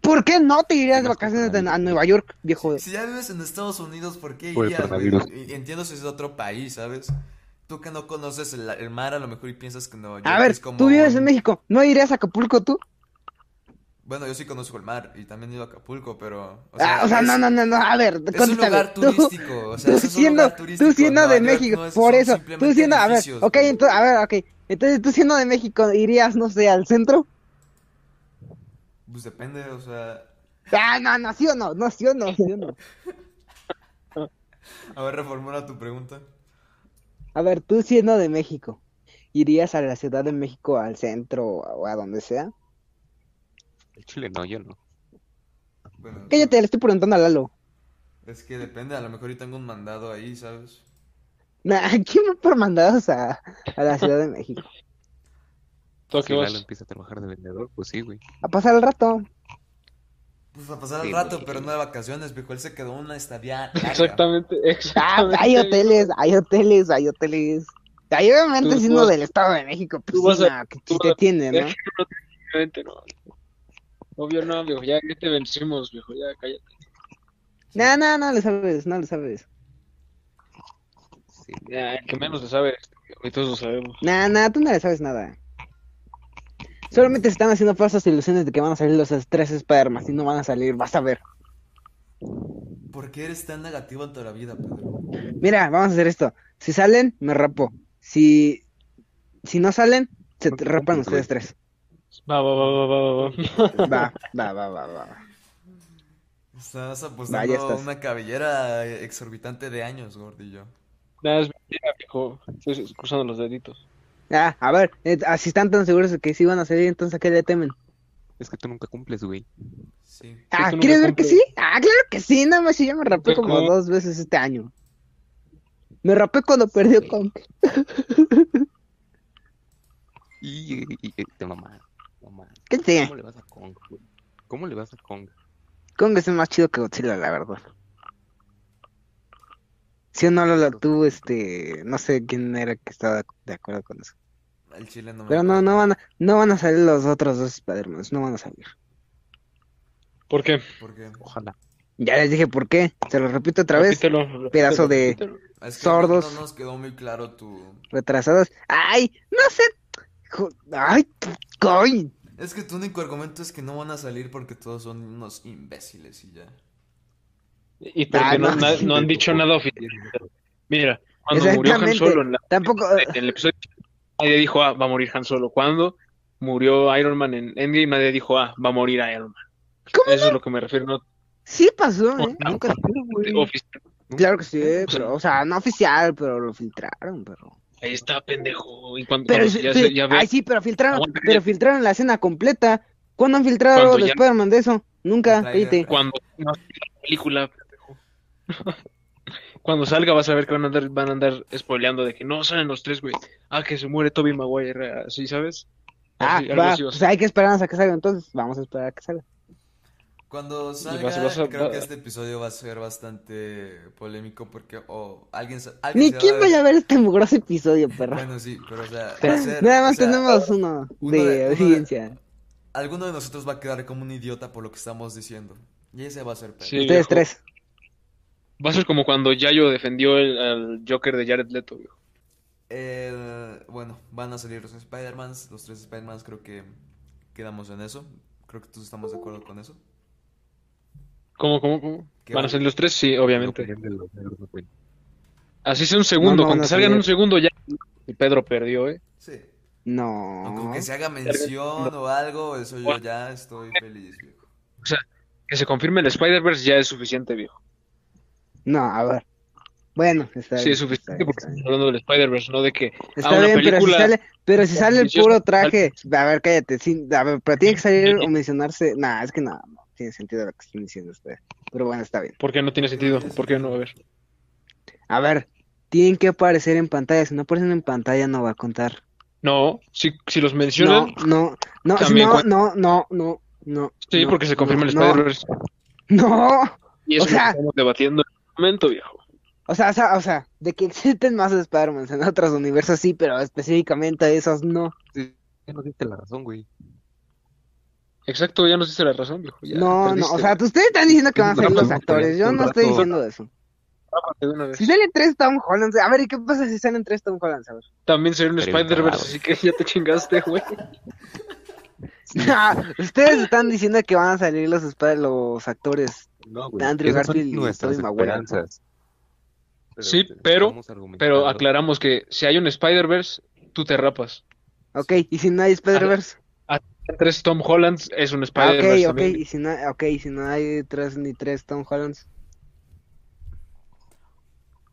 ¿Por qué no te irías de vacaciones de- a. Nueva York, viejo? si ya vives en Estados Unidos, ¿por qué irías, Entiendo si es de otro país, ¿sabes? Tú que no conoces el, el mar, a lo mejor y piensas que York A ver, es como tú vives en México, ¿no irías a Acapulco tú? Bueno, yo sí conozco el mar y también he ido a Acapulco, pero... ah, o sea, es- no, no, no, no, a ver, Es un lugar Tú- turístico, o sea, tú es un siendo, lugar turístico. tú siendo de York México, no por eso, tú siendo, a ver, ok, entonces, a ver, ok, entonces tú siendo de México, irías, no sé, al centro. Pues depende, o sea... Ah, no, no, sí o no, no, sí o no, sí o no. A ver, reformula tu pregunta. A ver, tú siendo de México, ¿irías a la Ciudad de México, al centro o a donde sea? El Chile no, yo no. Bueno, Cállate, le estoy preguntando a Lalo. es que depende, a lo mejor yo tengo un mandado ahí, ¿sabes? Nah, ¿quién va por mandados a, a la Ciudad de México? ¿Tú a Si? Lalo empieza a trabajar de vendedor, pues sí, güey. A pasar el rato. Pues a pasar el Sí, rato, güey. pero no de vacaciones, viejo. Él se quedó una estadía larga. Exactamente, Ah, exactamente. hay hoteles, hay hoteles, hay hoteles. Ahí obviamente Tú- siendo tú del Estado de México, pues tú vas sí, a- nah, que tú te tiene, ¿no? No. Obvio no, viejo, ya que te vencimos, viejo, ya cállate. No, no, no le sabes, no le sabes. Sí. Ya, el que menos le sabe, y todos lo sabemos. Nah, nah, tú no le sabes nada. Solamente se están haciendo falsas ilusiones de que van a salir los tres Spider-Man y no van a salir, vas a ver. ¿Por qué eres tan negativo en toda la vida, Pedro? Mira, vamos a hacer esto. Si salen, me rapo. Si, si no salen, se rapan ustedes tres. Va, va, va, va, va, va. Va, va, va, va, va. Estás Va, apostando estás. una cabellera exorbitante de años, gordillo. Nada, es mentira, viejo. Estoy cruzando los deditos. Ah, a ver, eh, ah, si están tan seguros de que sí van a salir, entonces ¿a qué le temen? Es que tú nunca cumples, güey. Sí. Ah, tú ¿quieres ver que sí? Ah, claro que sí, nada más si yo me rapé como ¿Cómo? dos veces este año. Me rapé cuando perdió con... Y, y- y- te mamá, mamá. ¿Qué te? ¿Cómo le vas a Kong, güey? ¿Cómo le vas a Kong? Kong es más chido que Godzilla, la verdad. Si o no lo tuvo, este, no sé quién era que estaba de acuerdo con eso. El chile no me Pero no, no van a, no van a salir los otros dos Spider-Man, no van a salir. ¿Por qué? Ojalá. Ya les dije por qué, se lo repito otra vez, Repítelo, repítelo, pedazo de- repítelo. es que Sordos. no nos quedó muy claro tu... retrasados. ¡Ay! No sé. ¡Ay! ¡Coy! Es que tu único argumento es que no van a salir porque todos son unos imbéciles y ya. Y porque Ah, no, no. na- no han dicho nada oficial. Mira, cuando murió Han. Solo en, la- Tampoco. en el episodio, nadie dijo, ah, va a morir Han Solo. Cuando murió Iron Man en Endgame, nadie dijo, ah, va a morir Iron Man. ¿Cómo Eso es lo que me refiero, no Sí pasó, ¿eh? No, Nunca estuvo, oficial. Claro que sí, pero, o sea, no oficial, pero lo filtraron, pero. Ahí está, pendejo. Y cuando, Pero cuando ya, ya ve, ay, sí, pero filtraron, pero filtraron la escena completa. ¿Cuándo han filtrado Cuando de ya- Spider-Man de eso? Nunca, cállate. cuando no, la película, pendejo. Cuando salga vas a ver que van a andar, van a andar spoileando de que no salen los tres, güey. Ah, que se muere Toby Maguire, así, ¿sabes? Ah, Así, va, así a pues ser. hay que esperar a que salga, entonces vamos a esperar a que salga. Cuando salga, vas- vas a- creo va- que este episodio va a ser bastante polémico porque o alguien, alguien Ni va quién vaya a ver este mugroso episodio, perro. Bueno, sí, pero o sea, ser- Nada más o sea, tenemos uno uno de, de- uno de- audiencia. alguno de nosotros va a quedar como un idiota por lo que estamos diciendo. Y ese va a ser Pedro. Sí. Ustedes viejo. tres. Va a ser como cuando Yayo defendió el, al Joker de Jared Leto, viejo. Eh, bueno, van a salir los Spider-Mans, los tres Spider-Mans, creo que quedamos en eso. Creo que todos estamos de acuerdo con eso. ¿Cómo, cómo, cómo? ¿Qué ¿Van a salir los tres? Sí, obviamente. Así sea un segundo, No, no salgan un segundo ya. Y Pedro perdió, ¿eh? Sí. No. Aunque que se haga mención o algo, eso yo ya estoy feliz, viejo. Que se confirme el Spider-Verse ya es suficiente, viejo. No, a ver. Bueno, está Sí, bien, es suficiente está bien, porque estamos hablando del Spider-Verse, no de que Está Ah, una bien, pero si película sale, pero si sale el puro traje, a ver, cállate, sí, a ver, pero tiene que salir o mencionarse, nah, es que no, no tiene sentido lo que están diciendo ustedes, pero bueno, está bien. ¿Por qué no tiene sentido? ¿Por qué no? A ver. A ver, tienen que aparecer en pantalla, si no aparecen en pantalla no va a contar. No, si, si los No, mencionan, no, no, si También no, no, no, no, no. sí, no, porque se confirma el no, Spider-Verse. No, Y eso o sea- estamos debatiendo en momento, viejo. o sea, o sea, o sea, de que existen más Spider-Man en otros universos sí, pero específicamente esos no. Ya nos diste la razón, güey. Exacto, ya nos dice la razón, viejo. Ya No, no, o sea, ustedes están diciendo que van a salir los actores. Yo no estoy diciendo eso. Si salen tres Tom Hollands, a ver, ¿y qué pasa si salen tres Tom Hollands? A ver. También sería un Spider-Verse, así que ya te chingaste, güey. Ustedes están diciendo que van a salir los, los actores. No, güey. Andrew Esas son Garfield y nuestras Tobey Maguire. esperanzas. Sí, pero- Pero aclaramos que si hay un Spider-Verse, tú te rapas. Ok, y si no hay Spider-Verse. Tres Tom Hollands es un Ah, Spider-Verse ok, ok, también. y si no, ok, y si no hay tres ni tres Tom Hollands.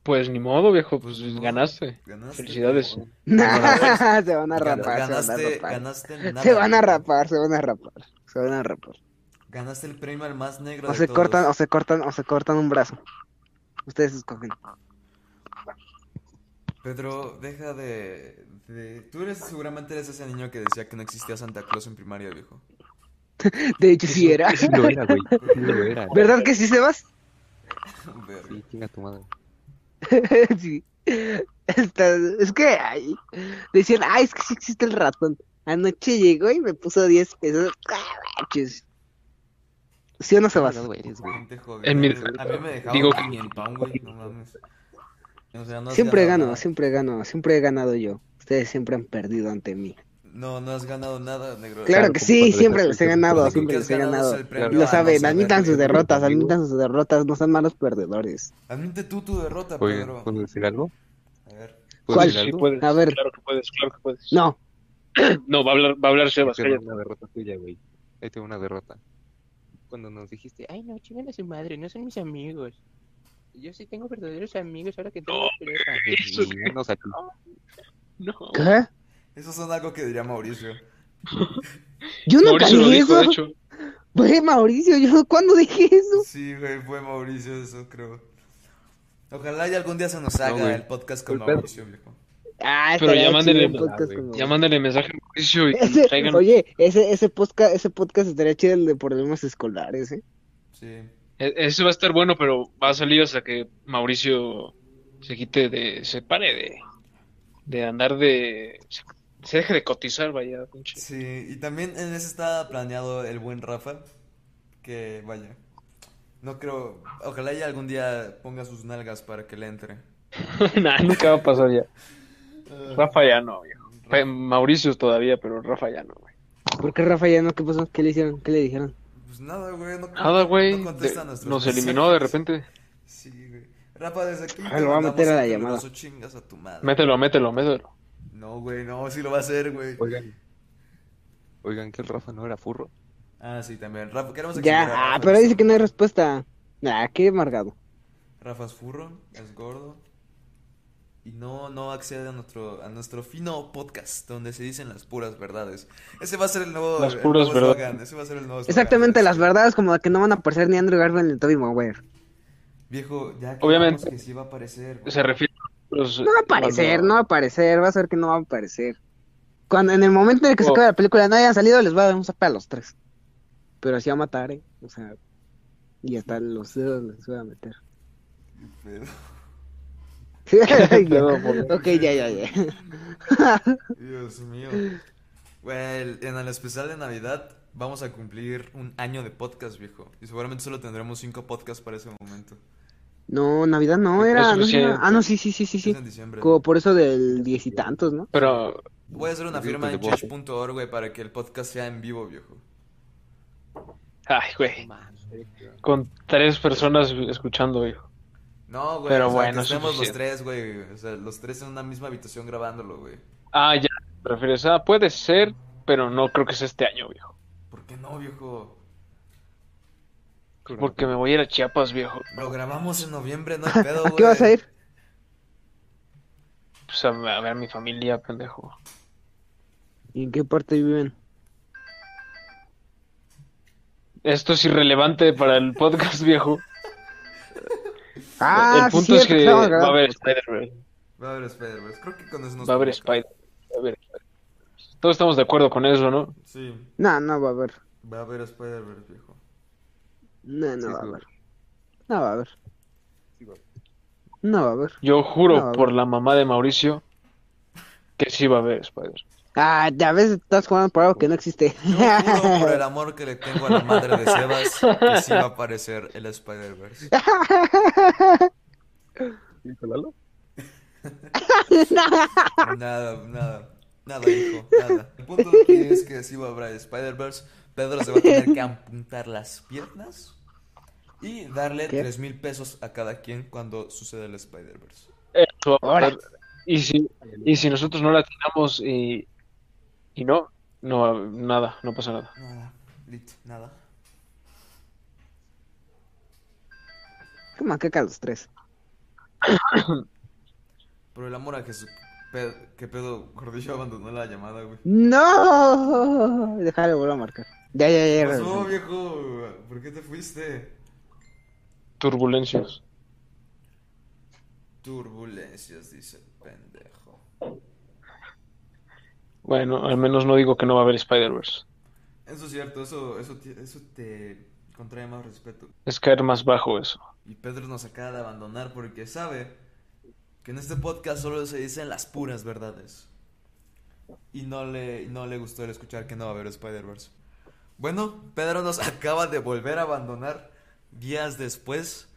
Pues ni modo, viejo, pues ganaste. Ganaste. Felicidades. se van a rapar, se van a rapar. ganaste nada. Se van a rapar, se van a rapar. Se van a rapar. Ganaste el premio al más negro O de se todos. cortan, o se cortan, o se cortan un brazo. Ustedes escogen. Pedro, deja de, de- Tú eres, seguramente eres ese niño que decía que no existía Santa Claus en primaria, viejo. De hecho, sí era. Sí lo era, güey. Sí lo era. ¿Verdad que sí, Sebas? Sí, chinga tu madre. sí. Está- es que ay, decían, ay, es que sí existe el ratón. Anoche llegó y me puso 10 pesos. Ah. ¿Sí o no. Gente jodida. En mi- A mí me dejaron digo que- 500, güey, no mames. O sea, no has Siempre ganado gano, nada. siempre gano, siempre he ganado yo. Ustedes siempre han perdido ante mí. No, no has ganado nada, negro. Claro que sí, siempre les he el ganado, siempre Lo les he ganado el Lo saben, admitan sus derrotas, admitan sus derrotas, no son malos perdedores. Admite tú tu derrota, Pedro. ¿puedo decir algo? A ver. ¿Puedo ¿Cuál? decir Sí puedes. A ver. Claro que puedes, claro que puedes. No, No, va a hablar, va a hablar Sebas, va una derrota tuya, güey. Ahí va una derrota. Cuando nos dijiste, ay, no, chingan a su madre, no son mis amigos. Yo sí tengo verdaderos amigos ahora que tengo No, pareja. eso ti. No. ¿qué? Eso son algo que diría Mauricio. Yo nunca Mauricio lo dije eso. hecho. Fue Mauricio, yo cuándo dije eso. Sí, güey, fue Mauricio eso, creo. Ojalá y algún día se nos haga el podcast con. Mauricio. Ah, Pero ya mándenle- Ah, Ya mándale mensaje a Mauricio y que Ese- traigan. oye, ese, ese podcast, ese podcast estaría chido el de problemas escolares, ¿eh? Sí. E- Ese va a estar bueno, pero va a salir hasta que Mauricio se quite de, se pare de, de andar de, se, se deje de cotizar, vaya, pinche. Sí, y también en ese está planeado el buen Rafa. Que vaya. No creo. Ojalá y algún día ponga sus nalgas para que le entre. Nah, nunca va a pasar ya. Rafa ya no, viejo. Pe- Mauricio todavía, pero Rafa ya no, güey. ¿Por qué Rafa ya no? ¿Qué pasó? ¿Qué le hicieron? ¿Qué le dijeron? Pues nada, güey. No, Nada, güey. no de- nos mensajes. eliminó de repente. Sí, güey. Rafa, desde aquí. Ah, te lo voy a meter a la llamada. chingas a tu madre. Mételo, mételo, mételo. No, güey, no, sí lo va a hacer, güey. Oigan. Oigan, que el Rafa no era furro. Ah, sí, también. Rafa, queremos Ya, ah, Rafa pero dice que no hay respuesta. Ah, qué amargado. Rafa es furro, es gordo. Y no, no accede a nuestro, a nuestro fino podcast donde se dicen las puras verdades. Ese va a ser el nuevo, Las el puras nuevo verdades. eslogan, Ese va a ser el nuevo eslogan Exactamente, de las verdades como que no van a aparecer ni Andrew Garfield ni Tobey Maguire. Viejo, ya Obviamente. quedamos que sí va a aparecer. güey. Se refiere a los- No va a aparecer, no va a aparecer, va a ser que no va a aparecer. Cuando en el momento en el que se acabe la película no hayan salido, les va a dar un zape a los tres. Pero así va a matar, ¿eh? O sea, y hasta los dedos les voy a meter. Pero- Ya. Pedo, ok, ya, ya, ya. Dios mío. El- en el especial de Navidad vamos a cumplir un año de podcast, viejo. Y seguramente solo tendremos cinco podcasts para ese momento. No, Navidad no, era. no, suficiente. era- Ah, no, sí, sí, sí, sí, Es sí. en diciembre. Como por eso del diez y tantos, ¿no? Pero, Voy a hacer una firma en change.org, güey, para que el podcast sea en vivo, viejo. ay, güey, con tres personas escuchando, viejo. No, güey, Pero o sea, bueno, que estemos los tres, güey. O sea, los tres en una misma habitación grabándolo, güey. Ah, ya, te refieres. Ah, puede ser, pero no creo que sea este año, viejo. ¿Por qué no, viejo? Porque me voy a ir a Chiapas, viejo. Lo grabamos en noviembre, no hay pedo, ¿A qué vas a güey. ir? Pues a, a ver a mi familia, pendejo. ¿Y en qué parte viven? Esto es irrelevante para el podcast, viejo. Ah, el punto sí, es que va a haber Spider-Man. Va a haber Spider-Verse. Creo que con eso nos Va a haber convoca. Spider. Va a haber Spider. Todos estamos de acuerdo con eso, ¿no? Sí, No, no va a haber. va a haber Spider-Verse, viejo. No, no Sí, va a haber. No va a haber. Sí, va. No va a haber. Yo juro No, por la mamá de Mauricio que sí va a haber Spider. Ah, ya ves, estás jugando por algo que no existe. Yo juro por el amor que le tengo a la madre de Sebas que sí va a aparecer el Spider-Verse. ¿Dijo Lalo? Nada, nada, nada, hijo, nada. El punto aquí es que sí va a haber Spider-Verse. Pedro se va a tener que amputar las piernas y darle ¿Qué? tres mil pesos a cada quien cuando suceda el Spider-Verse. A. Y si, y si nosotros no la tiramos y, y no, no, nada, no pasa nada. Nada, listo, nada. Qué macaca los tres. Por el amor a Jesús. ¿Qué pedo? Gordillo abandonó la llamada, güey. No, déjale volver a marcar. Ya, ya, ya. ¿Qué pasó, viejo? ¿Por qué te fuiste? Turbulencias. Turbulencias, dice el pendejo. Bueno, al menos no digo que no va a haber Spider-Verse. Eso es cierto, eso, eso, te contrae más respeto. Es caer más bajo eso. Y Pedro nos acaba de abandonar porque sabe que en este podcast solo se dicen las puras verdades. Y no le, no le gustó el escuchar que no va a haber Spider-Verse. Bueno, Pedro nos acaba de volver a abandonar días después.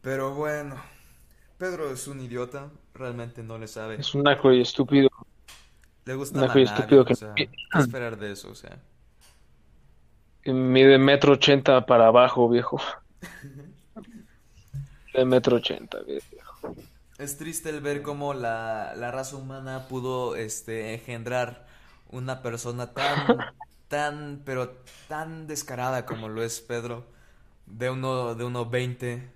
Pero bueno, Pedro es un idiota, realmente no le sabe. Es un naco y estúpido. Le gusta un naco y Maná, estúpido que- o sea, ¿qué esperar de eso? O sea, Mide metro ochenta para abajo, viejo. De metro ochenta, viejo. Es triste el ver cómo la, la raza humana pudo este, engendrar una persona tan, tan, pero tan descarada como lo es Pedro, de uno, de uno 20,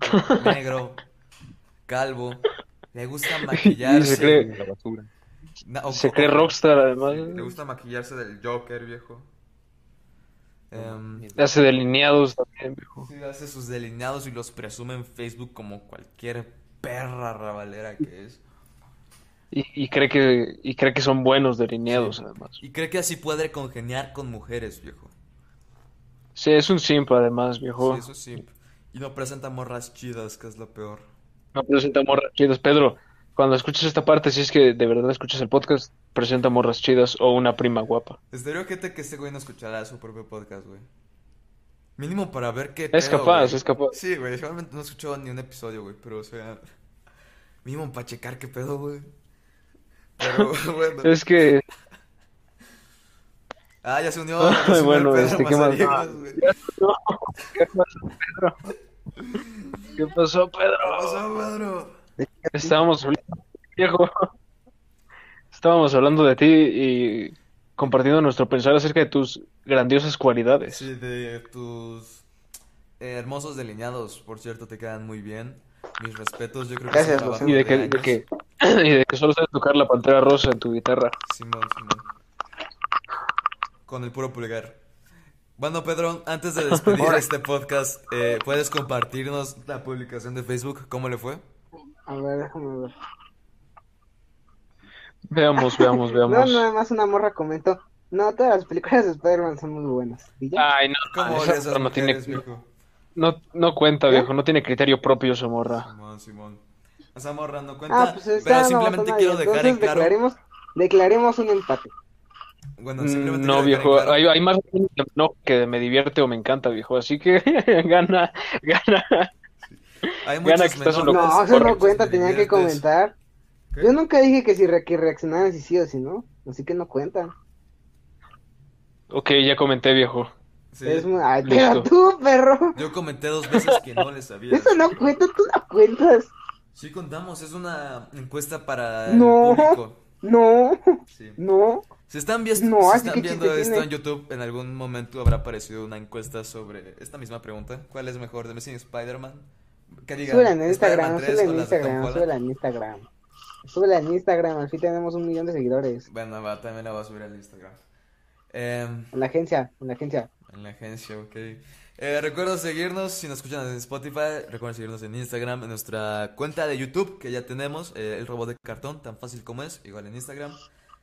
negro, calvo, le gusta Y se maquillarse, cree- La basura. Na- o- Se cree rockstar, además. le gusta maquillarse del Joker, viejo. Em, Hace delineados también, viejo. Sí, hace sus delineados y los presume en Facebook como cualquier perra rabalera que es. Y, y cree que, y cree que son buenos delineados, Sí. además. Y cree que así puede congeniar con mujeres, viejo. Sí, es un simp, además, viejo. Sí, eso sí. Y no presenta morras chidas, que es lo peor. No presenta morras chidas. Pedro, cuando escuches esta parte, si es que de verdad escuchas el podcast, presenta morras chidas o una prima guapa. Estaría gente que este güey no escuchará su propio podcast, güey. Mínimo para ver qué Es pedo, capaz, güey. es capaz. Sí, güey, realmente no he escuchado ni un episodio, güey, pero o sea... Mínimo para checar qué pedo, güey. Pero bueno. Es que, Ah, ya se unió. Ay, ya se unió el bueno, Pedro este, ¿qué más? Güey. no, ¿qué pasó, Pedro? ¿Qué pasó, ¿Qué Pedro? pasó, Pedro? Estábamos hablando, viejo. Estábamos hablando de ti y compartiendo nuestro pensar acerca de tus grandiosas cualidades. Sí, de tus eh, hermosos delineados, por cierto, te quedan muy bien. Mis respetos, yo creo que es un Gracias, trabajo Y de que, de de años. que, y de que solo sabes tocar la pantera rosa en tu guitarra. Simón, Simón. Con el puro pulgar. Bueno, Pedro, antes de despedir este podcast, eh, ¿puedes compartirnos la publicación de Facebook? ¿Cómo le fue? A ver, déjame ver. Veamos, veamos, No, veamos. nada más una morra comentó. No, todas las películas de Spider-Man son muy buenas. ¿Y ya? Ay, no, ¿Cómo esa esas no tiene, viejo? no, no cuenta, viejo, no tiene criterio propio esa morra. Simón, Simón. Esa morra no cuenta, Ah, pues está, pero no simplemente quiero nadie. dejar en Entonces claro... declaremos, declaremos un empate. Bueno, Mm, simplemente No, dejar en viejo, claro- hay, hay más no que me divierte o me encanta, viejo, así que gana, gana. Hay Gana muchos que estás un menores, loco. No, eso corre, no cuenta, te tenía que comentar. ¿Qué? Yo nunca dije que si re- que reaccionaran si sí o si no, así que no cuentan. Ok, ya comenté, viejo. Sí. Es muy... Ay, Listo. pero tú, perro. Yo comenté dos veces que no le sabía. Eso no cuenta, tú no cuentas. Sí contamos, es una encuesta para No. el público. No, Sí. no. Si están, No, si están viendo esto tiene. en YouTube, en algún momento habrá aparecido una encuesta sobre esta misma pregunta. ¿Cuál es mejor, The Missing Spider-Man? Diga, Súbela en Instagram, 3 súbela en Instagram, súbela en Instagram. Súbela en Instagram, así tenemos un millón de seguidores. Bueno, va, también la voy a subir al Instagram. Em, En la agencia, en la agencia. en la agencia, ok. Eh, recuerda seguirnos, si nos escuchan en Spotify, recuerden seguirnos en Instagram, en nuestra cuenta de YouTube que ya tenemos, eh, el robot de cartón, tan fácil como es, igual en Instagram.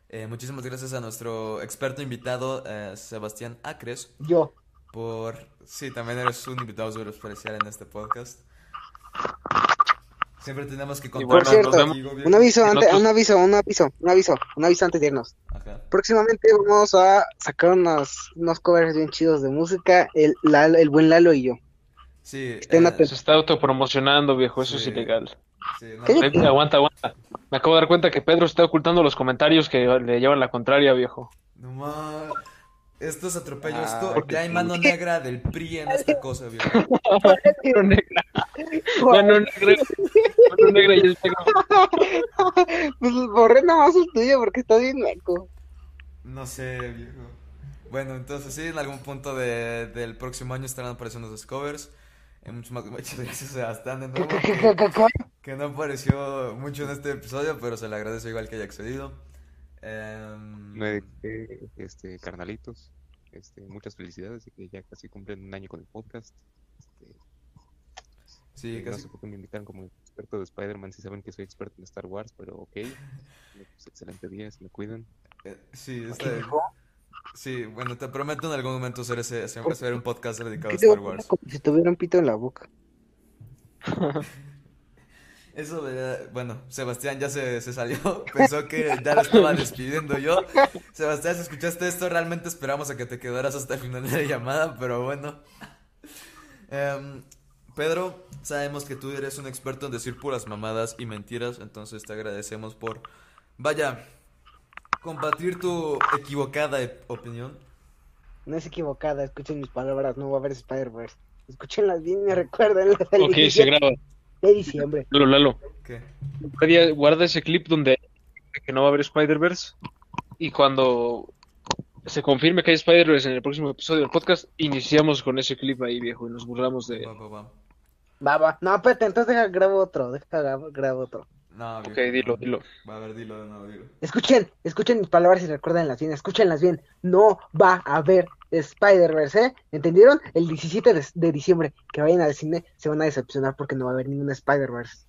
Eh, muchísimas gracias a nuestro experto invitado, eh, Sebastián Acres, Yo. por... Sí, también eres un invitado súper especial en este podcast. Siempre tenemos que contar. Por cierto. Un aviso, antes, un aviso, un aviso, un aviso, un aviso antes de irnos. Ajá. Próximamente vamos a sacar unos, unos covers bien chidos de música, el, Lalo- el buen Lalo y yo. Sí, Estén eh. Se está autopromocionando, viejo, eso es ilegal. sí, no, Cállate. Aguanta, aguanta. Me acabo de dar cuenta que Pedro está ocultando los comentarios que le llevan la contraria, viejo. no ma- Esto es atropello. Ah, Esto ya hay sí. mano negra del PRI en esta cosa, viejo. Mano negra, mano negra, mano negra y el negro. Pues borré nada más el tuyo porque está bien meco. No sé, viejo. Bueno, entonces sí, en algún punto de- del próximo año estarán apareciendo los covers. Eh, muchas, más- muchas gracias a Sebastián de nuevo, que, que no apareció mucho en este episodio, pero se le agradece igual que haya accedido. No qué, este, carnalitos, este, muchas felicidades de que ya casi cumplen un año con el podcast. Este, sí, eh, no casi. sé por qué me invitan como experto de Spider-Man si saben que soy experto en Star Wars, pero ok. Pues, excelente día, se me cuidan. eh, sí, está Sí, bueno, te prometo en algún momento hacer, ese, hacer, un podcast dedicado a ¿Qué te Star Wars. como si tuviera un pito en la boca? Eso, de- bueno, Sebastián ya se, se salió, pensó que ya lo estaba despidiendo yo. Sebastián, si escuchaste esto, realmente esperamos a que te quedaras hasta el final de la llamada, pero bueno. Em, Pedro, sabemos que tú eres un experto en decir puras mamadas y mentiras, entonces te agradecemos por, vaya, combatir tu equivocada e- opinión. No es equivocada, escuchen mis palabras, no va a haber Spider-Verse. Escúchenlas bien y recuerden las Ok, se graba. De diciembre. Lalo, Lalo. ¿Qué? Guarda, guarda ese clip donde que no va a haber Spider-Verse. Y cuando se confirme que hay Spider-Verse en el próximo episodio del podcast, iniciamos con ese clip ahí, viejo, y nos burlamos de. Va, va, va. Va, va. No, espérate, entonces deja grabo otro, deja grabo, grabo otro. No, Ok, viejo, dilo, no. dilo. Va a ver, dilo de nuevo, dilo. Escuchen, escuchen mis palabras y recuérdenlas bien, escúchenlas bien. No va a haber Spider-Verse, ¿eh? ¿Entendieron? El 17 de, de diciembre que vayan al cine se van a decepcionar porque no va a haber ningún Spider-Verse.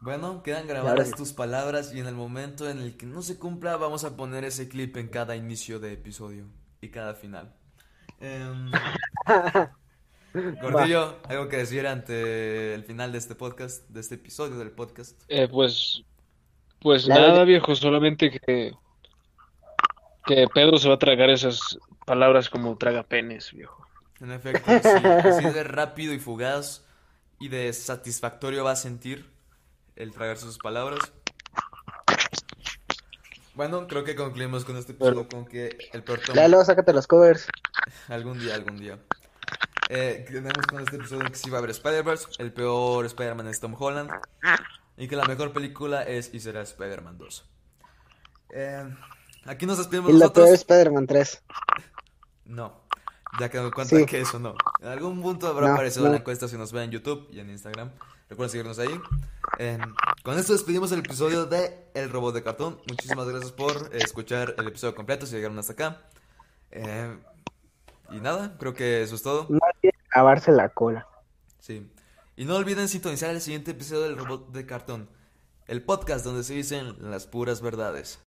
Bueno, quedan ahora grabadas tus palabras y en el momento en el que no se cumpla vamos a poner ese clip en cada inicio de episodio y cada final. Em, Gordillo, ¿algo que decir ante el final de este podcast, de este episodio del podcast? Eh, pues. Pues nada, viejo, solamente que. Que Pedro se va a tragar esas palabras como traga penes, viejo. En efecto, sí, así de rápido y fugaz y de satisfactorio va a sentir el tragar sus palabras. Bueno, creo que concluimos con este episodio con que el peor tomo- Lalo, sácate los covers. Algún día, algún día. Eh, tenemos con este episodio que sí va a haber Spider-Verse, el peor Spider-Man es Tom Holland y que la mejor película es y será Spider-Man 2. Eh, aquí nos despedimos Y la nosotros. peor Spider-Man 3. No, ya que me cuenta Sí. que eso no. En algún punto habrá No, aparecido no. la encuesta si nos ven en YouTube y en Instagram. Recuerden seguirnos ahí. Eh, con esto despedimos el episodio de El Robot de Cartón. Muchísimas gracias por escuchar el episodio completo si llegaron hasta acá. Eh, y nada, creo que eso es todo. Lavarse la cola. Sí. Y no olviden sintonizar el siguiente episodio del Robot de Cartón, el podcast donde se dicen las puras verdades.